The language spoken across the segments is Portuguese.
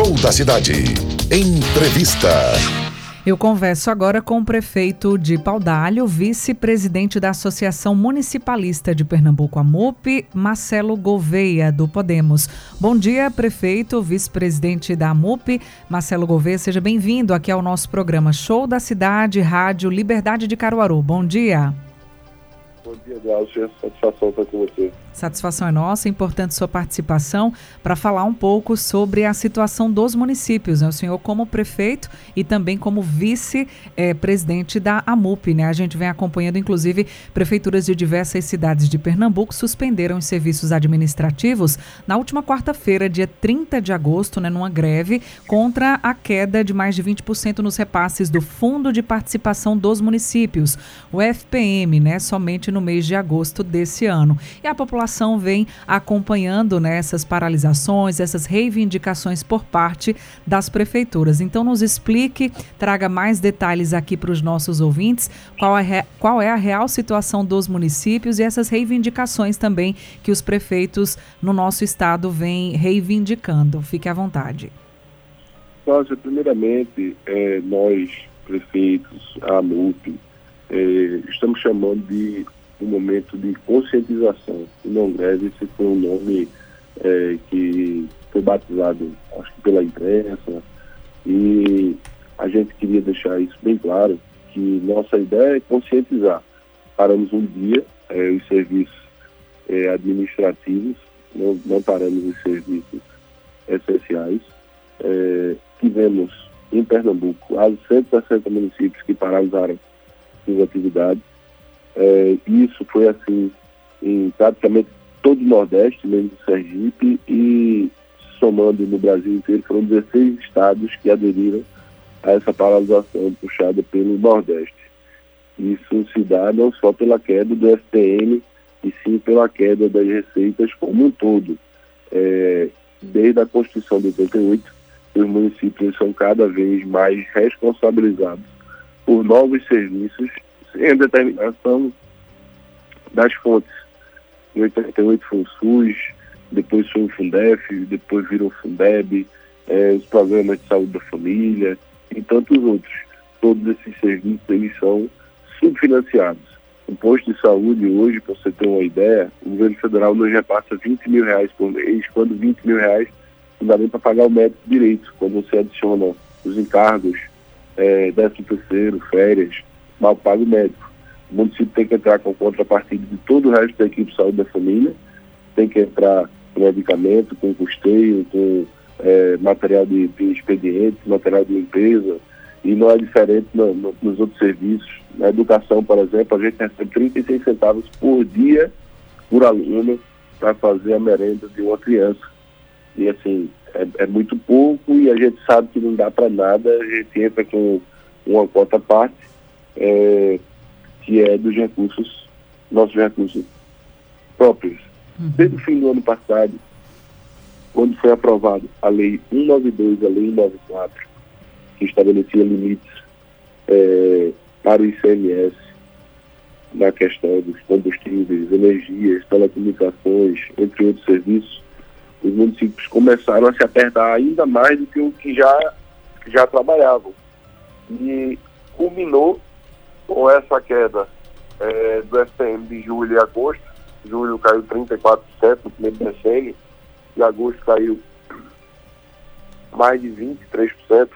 Show da cidade. Entrevista. Eu converso agora com o prefeito de Paudalho, vice-presidente da Associação Municipalista de Pernambuco, a MUP, Marcelo Gouveia, do Podemos. Bom dia, prefeito, vice-presidente da MUP, Marcelo Gouveia, seja bem-vindo aqui ao nosso programa Show da Cidade, Rádio Liberdade de Caruaru. Bom dia. Bom dia, Glaucia. Satisfação estar com você. Satisfação é nossa, é importante sua participação para falar um pouco sobre a situação dos municípios, né? O senhor como prefeito e também como vice-presidente eh, da AMUP, né? A gente vem acompanhando, inclusive, prefeituras de diversas cidades de Pernambuco suspenderam os serviços administrativos na última quarta-feira, dia 30 de agosto, né? Numa greve contra a queda de mais de 20% nos repasses do Fundo de Participação dos Municípios, o FPM, né? Somente no mês de agosto desse ano. E a população população vem acompanhando né, essas paralisações, essas reivindicações por parte das prefeituras. Então, nos explique, traga mais detalhes aqui para os nossos ouvintes, qual é, qual é a real situação dos municípios e essas reivindicações também que os prefeitos no nosso estado vêm reivindicando. Fique à vontade. Cláudia, primeiramente, é, nós, prefeitos, a MUP, é, estamos chamando de um momento de conscientização. O não greve, esse foi um nome é, que foi batizado, acho que pela imprensa, e a gente queria deixar isso bem claro, que nossa ideia é conscientizar. Paramos um dia é, os serviços é, administrativos, não, não, paramos os serviços essenciais. É, tivemos em Pernambuco quase 160 municípios que paralisaram suas atividades é, isso foi assim em praticamente todo o Nordeste, mesmo Sergipe, e somando no Brasil inteiro, foram 16 estados que aderiram a essa paralisação puxada pelo Nordeste. Isso se dá não só pela queda do FPM, e sim pela queda das receitas como um todo. É, desde a Constituição de 88, os municípios são cada vez mais responsabilizados por novos serviços sem a determinação das fontes. Em 88 foi o SUS, depois foi o Fundef, depois virou o Fundeb, é, os programas de saúde da família e tantos outros. Todos esses serviços eles são subfinanciados. O posto de saúde hoje, para você ter uma ideia, o governo federal nos repassa 20 mil reais por mês, quando 20 mil reais não dá nem para pagar o médico direito, quando você adiciona os encargos, é, décimo terceiro, férias, mal pago médico. O município tem que entrar com contrapartida de todo o resto da equipe de saúde da família, tem que entrar com medicamento, com custeio, com é, material de, de expediente, material de limpeza, e não é diferente no, no, nos outros serviços. Na educação, por exemplo, a gente recebe 36 centavos por dia por aluno para fazer a merenda de uma criança. E assim, é, é, muito pouco e a gente sabe que não dá para nada, a gente entra com uma cota parte é, que é dos recursos, nossos recursos próprios. Uhum. Desde o fim do ano passado, quando foi aprovado a Lei 192, a Lei 194, que estabelecia limites é, para o ICMS na questão dos combustíveis, energias, telecomunicações, entre outros serviços, os municípios começaram a se apertar ainda mais do que o que já, já trabalhavam. E culminou com essa queda é, do FPM de julho e agosto, julho caiu 34% no primeiro decênio, e agosto caiu mais de 23%,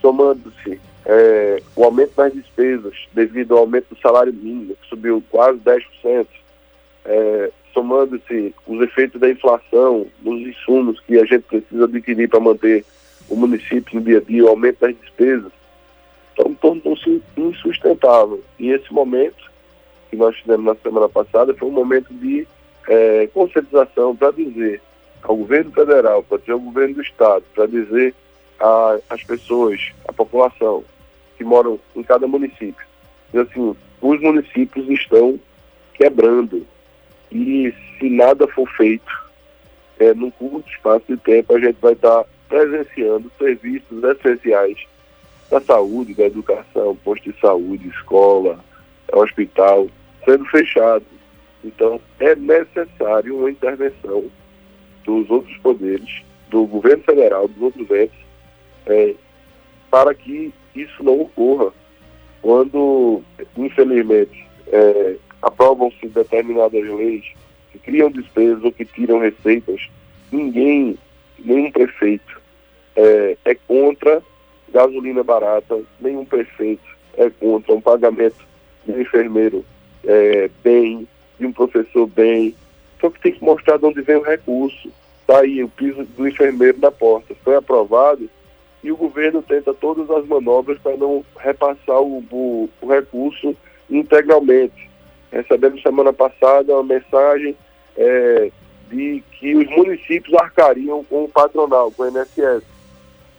somando-se é, o aumento das despesas devido ao aumento do salário mínimo, que subiu quase 10%, é, somando-se os efeitos da inflação nos insumos que a gente precisa adquirir para manter o município no dia a dia, o aumento das despesas, então tornou-se insustentável. E esse momento que nós tivemos na semana passada foi um momento de é, conscientização para dizer ao governo federal, pode ser ao governo do estado, para dizer às pessoas, à população que moram em cada município, que assim, os municípios estão quebrando e se nada for feito, é, num curto espaço de tempo a gente vai estar presenciando serviços essenciais da saúde, da educação, posto de saúde, escola, hospital, sendo fechados. Então, é necessário uma intervenção dos outros poderes, do governo federal, dos outros entes, é, para que isso não ocorra. Quando, infelizmente, é, aprovam-se determinadas leis que criam despesas ou que tiram receitas, ninguém, nenhum prefeito é, é contra gasolina barata, nenhum prefeito é contra um pagamento de um enfermeiro é, bem, de um professor bem, só que tem que mostrar de onde vem o recurso. Está aí o piso do enfermeiro na porta, foi aprovado e o governo tenta todas as manobras para não repassar o, o, o recurso integralmente. Recebemos semana passada uma mensagem é, de que os municípios arcariam com o patronal, com o INSS.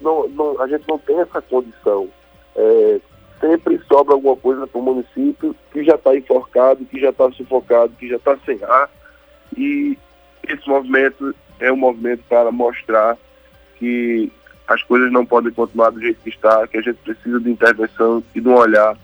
Não, não, a gente não tem essa condição. É, sempre sobra alguma coisa para o município que já está enforcado, que já está sufocado, que já está sem ar. E esse movimento é um movimento para mostrar que as coisas não podem continuar do jeito que está, que a gente precisa de intervenção e de um olhar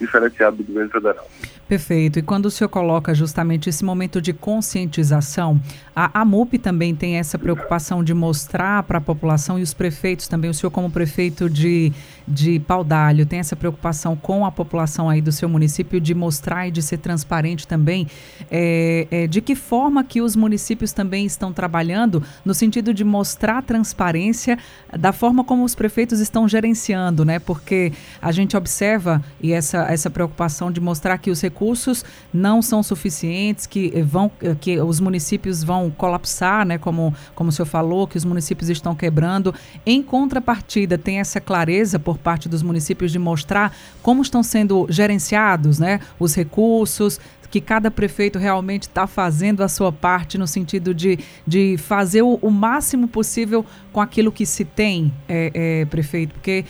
diferenciado do governo federal. Perfeito. E quando o senhor coloca justamente esse momento de conscientização, a AMUP também tem essa preocupação de mostrar para a população e os prefeitos também, o senhor como prefeito de, de Paudalho, tem essa preocupação com a população aí do seu município de mostrar e de ser transparente também. É, é, de que forma que os municípios também estão trabalhando no sentido de mostrar transparência da forma como os prefeitos estão gerenciando, né? Porque a gente observa e essa, essa preocupação de mostrar que os recursos recursos não são suficientes, que vão que os municípios vão colapsar, né, como, como o senhor falou, que os municípios estão quebrando. Em contrapartida, tem essa clareza por parte dos municípios de mostrar como estão sendo gerenciados né, os recursos, que cada prefeito realmente está fazendo a sua parte no sentido de, de fazer o, o máximo possível com aquilo que se tem, é, é, prefeito? Porque,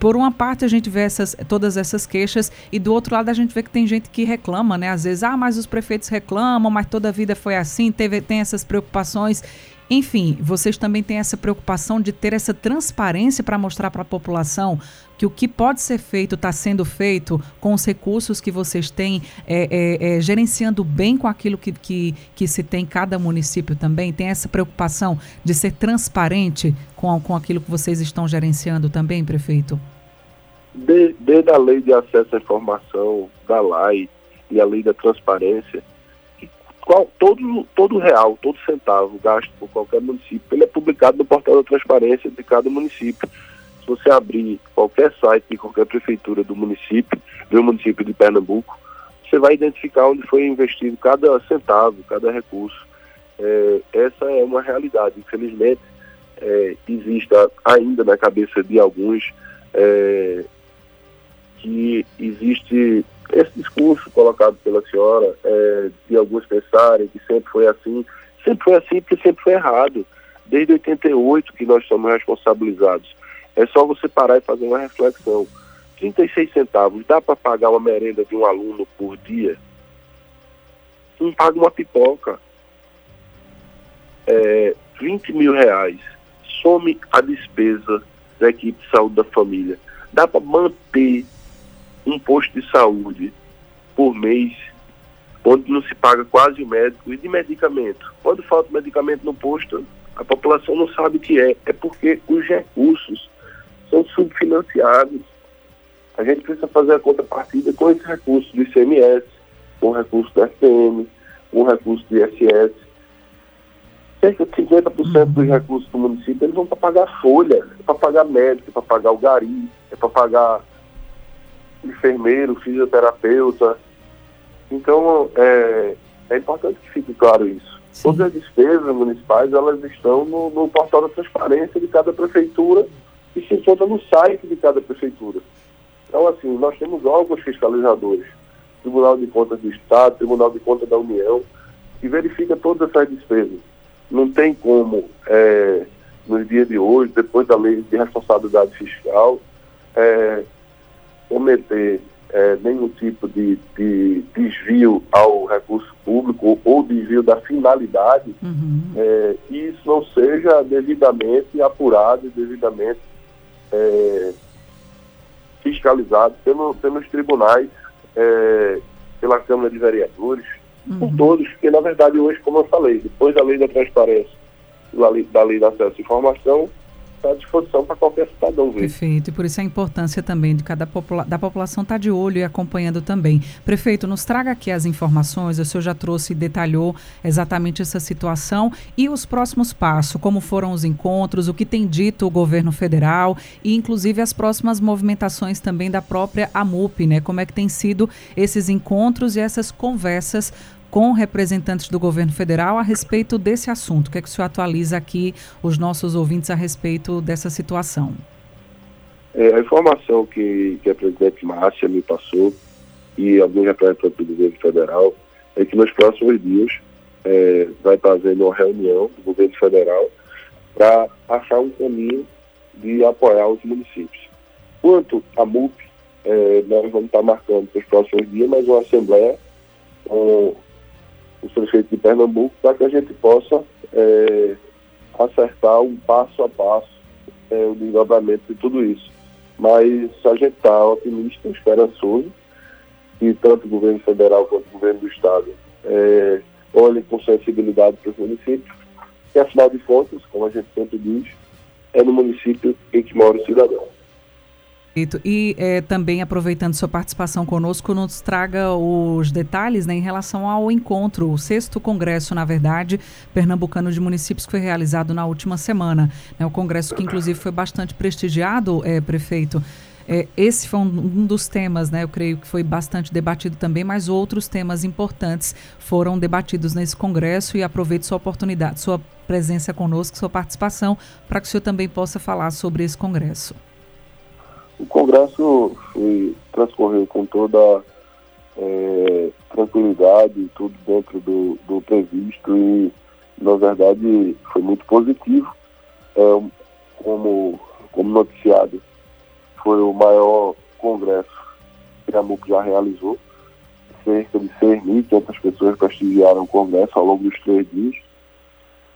por uma parte, a gente vê essas, todas essas queixas e, do outro lado, a gente vê que tem gente que reclama, né? Às vezes, ah, mas os prefeitos reclamam, mas toda a vida foi assim, teve, tem essas preocupações. Enfim, vocês também têm essa preocupação de ter essa transparência para mostrar para a população que o que pode ser feito está sendo feito com os recursos que vocês têm, é, é, é, gerenciando bem com aquilo que, que, que se tem em cada município também? Tem essa preocupação de ser transparente com, com aquilo que vocês estão gerenciando também, prefeito? Desde a lei de acesso à informação, da LAI e a lei da transparência, qual, todo, todo real, todo centavo gasto por qualquer município, ele é publicado no portal da transparência de cada município. Se você abrir qualquer site de qualquer prefeitura do município, do município de Pernambuco, você vai identificar onde foi investido cada centavo, cada recurso. É, essa é uma realidade. Infelizmente, é, existe ainda na cabeça de alguns é, que existe esse discurso colocado pela senhora, é, de alguns pensarem que sempre foi assim, sempre foi assim porque sempre foi errado. Desde 88 que nós somos responsabilizados. É só você parar e fazer uma reflexão. 36 centavos, dá para pagar uma merenda de um aluno por dia? Não paga uma pipoca. É, 20 mil reais. Some a despesa da equipe de saúde da família. Dá para manter um posto de saúde por mês, onde não se paga quase o médico, e de medicamento. Quando falta medicamento no posto, a população não sabe o que é. É porque os recursos são subfinanciados. A gente precisa fazer a contrapartida com esse recurso do ICMS, com o recurso do FM, com o recurso do ISS. Cerca de 50% dos recursos do município eles vão para pagar folha, é para pagar médico, é para pagar o gari, é para pagar enfermeiro, fisioterapeuta. Então, é, é importante que fique claro isso. Sim. Todas as despesas municipais, elas estão no, no, portal da transparência de cada prefeitura e se encontra no site de cada prefeitura. Então, assim, nós temos órgãos fiscalizadores, Tribunal de Contas do Estado, Tribunal de Contas da União, que verifica todas essas despesas. não tem como, é, nos dias de hoje, depois da lei de responsabilidade fiscal, é, cometer é, nenhum tipo de, de, desvio ao recurso público ou desvio da finalidade, uhum. é, e isso não seja devidamente apurado e devidamente é, fiscalizado pelo, pelos tribunais, é, pela Câmara de Vereadores, uhum. por todos, porque na verdade hoje, como eu falei, depois da lei da transparência, da lei, da lei de acesso à informação, está à disposição para qualquer cidadão ver. Perfeito, e por isso a importância também de cada popula da população estar tá de olho e acompanhando também. Prefeito, nos traga aqui as informações, o senhor já trouxe e detalhou exatamente essa situação e os próximos passos, como foram os encontros, o que tem dito o governo federal e inclusive as próximas movimentações também da própria AMUP, né? Como é que tem sido esses encontros e essas conversas com representantes do governo federal a respeito desse assunto. O que é que o senhor atualiza aqui os nossos ouvintes a respeito dessa situação? É, a informação que, que a presidente Márcia me passou e alguns representantes do governo federal é que nos próximos dias é, vai estar havendo uma reunião do governo federal para achar um caminho de apoiar os municípios. Quanto à MUP, é, nós vamos estar marcando para os próximos dias mais uma assembleia com os prefeitos de Pernambuco, para que a gente possa é, acertar um passo a passo é, o desdobramento de tudo isso. Mas a gente está otimista, esperançoso, que tanto o governo federal quanto o governo do estado é, olhem com sensibilidade para os municípios, que afinal de contas, como a gente sempre diz, é no município em que mora o cidadão. E é, também, aproveitando sua participação conosco, nos traga os detalhes né, em relação ao encontro, o sexto congresso, na verdade, pernambucano de municípios, que foi realizado na última semana. Né, o congresso que, inclusive, foi bastante prestigiado, é, prefeito. É, esse foi um, um, dos temas, né? Eu creio que foi bastante debatido também, mas outros temas importantes foram debatidos nesse congresso e aproveito sua oportunidade, sua presença conosco, sua participação, para que o senhor também possa falar sobre esse congresso. O Congresso foi, transcorreu com toda é, tranquilidade, tudo dentro do, do, previsto e, na verdade, foi muito positivo. É, como, como noticiado, foi o maior congresso que a MUC já realizou. Cerca de 6.500 pessoas prestigiaram o congresso ao longo dos três dias.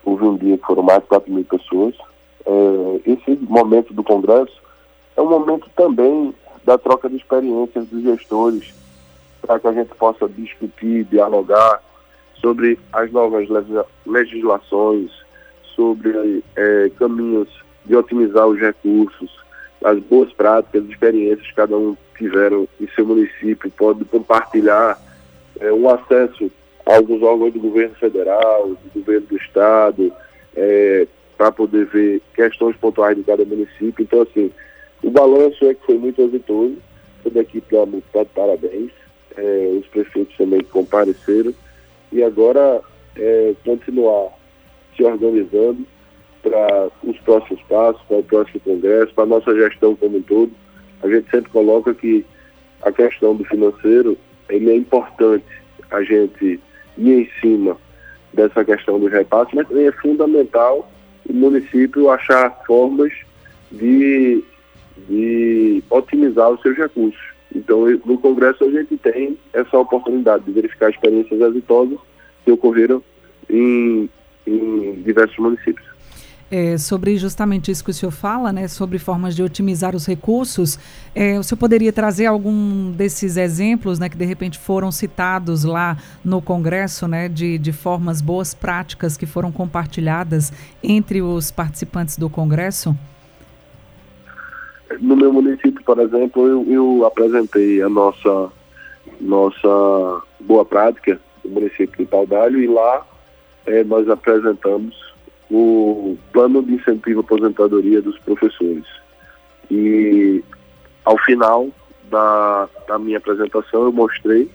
Houve um dia que foram mais de 4 mil pessoas. É, esse momento do congresso é um momento também da troca de experiências dos gestores, para que a gente possa discutir, dialogar sobre as novas legislações, sobre é, caminhos de otimizar os recursos, as boas práticas, experiências que cada um tiveram em seu município, pode compartilhar é, um acesso a alguns órgãos do governo federal, do governo do estado, é, para poder ver questões pontuais de cada município. Então, assim, o balanço é que foi muito exitoso, toda a equipe da está de parabéns, é, os prefeitos também compareceram, e agora é, continuar se organizando para os próximos passos, para o próximo congresso, para a nossa gestão como um todo. A gente sempre coloca que a questão do financeiro, ele é importante a gente ir em cima dessa questão do repasse, mas também é fundamental o município achar formas de de otimizar os seus recursos. Então, no Congresso, a gente tem essa oportunidade de verificar experiências exitosas que ocorreram em, em diversos municípios. É, sobre justamente isso que o senhor fala, né, sobre formas de otimizar os recursos, é, o senhor poderia trazer algum desses exemplos, né, que de repente foram citados lá no Congresso, né, de, de formas boas práticas que foram compartilhadas entre os participantes do Congresso? No meu município, por exemplo, eu, eu, apresentei a nossa, nossa boa prática do município de Paudalho e lá é, nós apresentamos o plano de incentivo à aposentadoria dos professores. E ao final da, da minha apresentação eu mostrei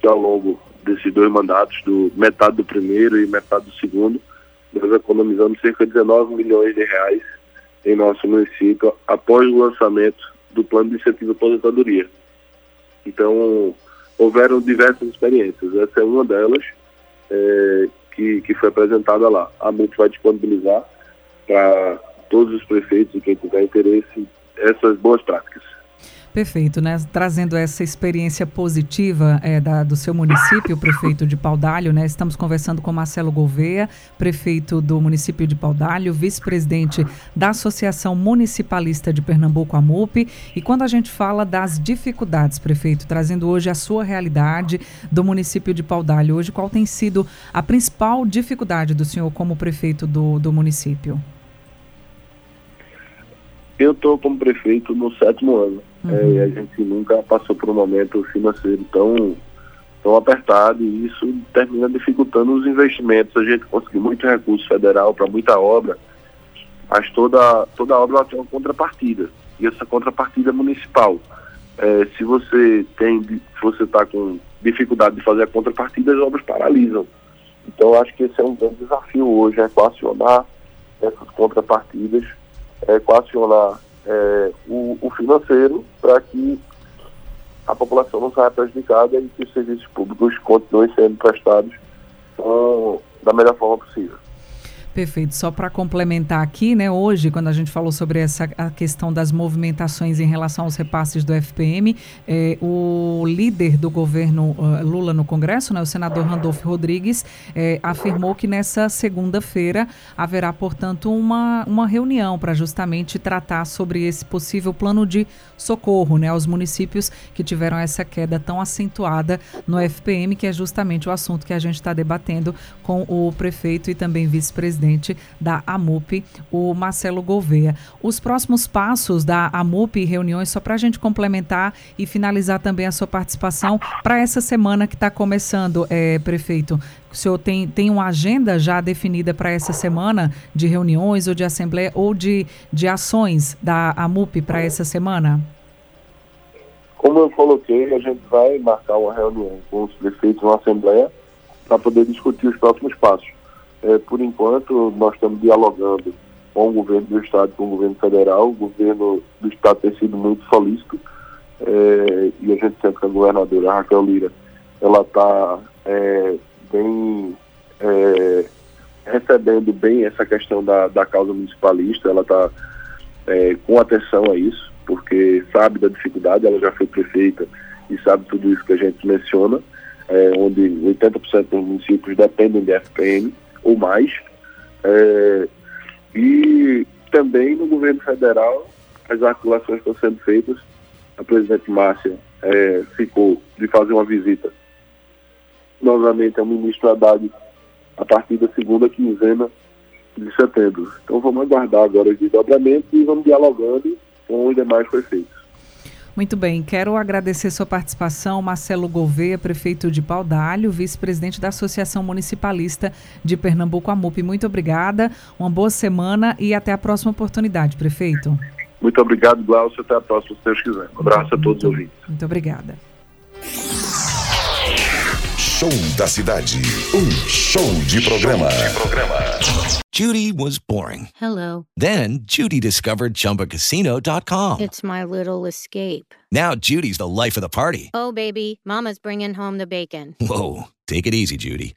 que ao longo desses dois mandatos, do metade do primeiro e metade do segundo, nós economizamos cerca de 19 milhões de reais em nosso município após o lançamento do plano de incentivo à aposentadoria. Então, houveram diversas experiências. Essa é uma delas, é, que, que foi apresentada lá. A MUP vai disponibilizar para todos os prefeitos e quem tiver interesse essas boas práticas. Perfeito, né? Trazendo essa experiência positiva é, da, do seu município, prefeito de Paudalho, né? Estamos conversando com Marcelo Gouveia, prefeito do município de Paudalho, vice-presidente da Associação Municipalista de Pernambuco, a MUP. E quando a gente fala das dificuldades, prefeito, trazendo hoje a sua realidade do município de Paudalho, hoje qual tem sido a principal dificuldade do senhor como prefeito do, do município? Eu estou como prefeito no sétimo ano. Uhum. É, e a gente nunca passou por um momento financeiro tão, tão apertado e isso termina dificultando os investimentos. A gente conseguiu muito recurso federal para muita obra, mas toda, toda obra tem uma contrapartida. E essa contrapartida é municipal. É, se você tem, se você está com dificuldade de fazer a contrapartida, as obras paralisam. Então acho que esse é um grande desafio hoje, é equacionar essas contrapartidas é, equacionar é, o, o, financeiro para que a população não saia prejudicada e que os serviços públicos continuem sendo prestados com, da melhor forma possível. Perfeito. Só para complementar aqui, né, hoje, quando a gente falou sobre essa a questão das movimentações em relação aos repasses do FPM, eh, o líder do governo uh, Lula no Congresso, né, o senador Randolfo Rodrigues, eh, afirmou que nessa segunda-feira haverá, portanto, uma, uma reunião para justamente tratar sobre esse possível plano de socorro né, aos municípios que tiveram essa queda tão acentuada no FPM, que é justamente o assunto que a gente está debatendo com o prefeito e também vice-presidente presidente da AMUP, o Marcelo Gouveia. Os próximos passos da AMUP, reuniões, só para a gente complementar e finalizar também a sua participação para essa semana que está começando, é, prefeito. O senhor tem, tem uma agenda já definida para essa semana de reuniões ou de assembleia ou de, de ações da AMUP para essa semana? Como eu coloquei, a gente vai marcar uma reunião com os prefeitos, uma assembleia, para poder discutir os próximos passos. É, por enquanto, nós estamos dialogando com o governo do Estado, com o governo federal. O governo do Estado tem sido muito solícito é, e a gente sente que a governadora Raquel Lira ela está é, bem é, recebendo bem essa questão da, da causa municipalista. Ela está é, com atenção a isso, porque sabe da dificuldade. Ela já foi prefeita e sabe tudo isso que a gente menciona, é, onde 80% dos municípios dependem de FPM ou mais. É, e também no governo federal, as articulações estão sendo feitas. A presidente Márcia é, ficou de fazer uma visita novamente ao ministro Haddad a partir da segunda quinzena de setembro. Então vamos aguardar agora os desdobramentos e vamos dialogando com os demais prefeitos. Muito bem, quero agradecer sua participação, Marcelo Gouveia, prefeito de Paudalho, vice-presidente da Associação Municipalista de Pernambuco, AMUP. Muito obrigada, uma boa semana e até a próxima oportunidade, prefeito. Muito obrigado, Glaucio. Até a próxima, se Deus quiser. Um abraço a todos os ouvintes. Muito obrigada. Show da Cidade. Um show de programa. Show de programa. Judy was boring. Hello. Then Judy discovered chumbacasino.com. It's my little escape. Now Judy's the life of the party. Oh, baby, Mama's bringing home the bacon. Whoa. Take it easy, Judy.